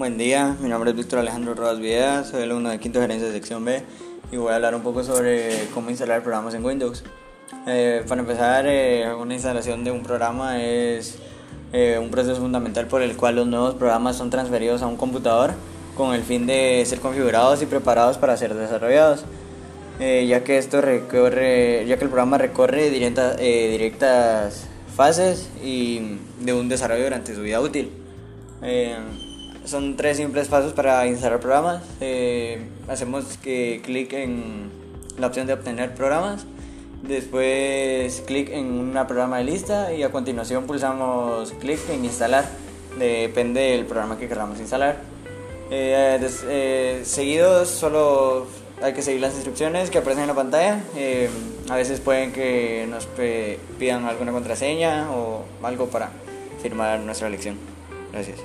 Buen día, mi nombre es Víctor Alejandro Rodas Villegas, soy alumno de quinto gerencia de sección B y voy a hablar un poco sobre cómo instalar programas en Windows. Eh, para empezar, eh, una instalación de un programa es eh, un proceso fundamental por el cual los nuevos programas son transferidos a un computador con el fin de ser configurados y preparados para ser desarrollados. ya que esto recorre, ya que el programa recorre directas fases y de un desarrollo durante su vida útil. Son tres simples pasos para instalar programas. Eh, hacemos que clic en la opción de obtener programas. Después clic en una programa de lista y a continuación pulsamos clic en instalar. Depende del programa que queramos instalar. Eh, eh, seguidos solo hay que seguir las instrucciones que aparecen en la pantalla. a veces pueden que nos pidan alguna contraseña o algo para firmar nuestra lección. Gracias.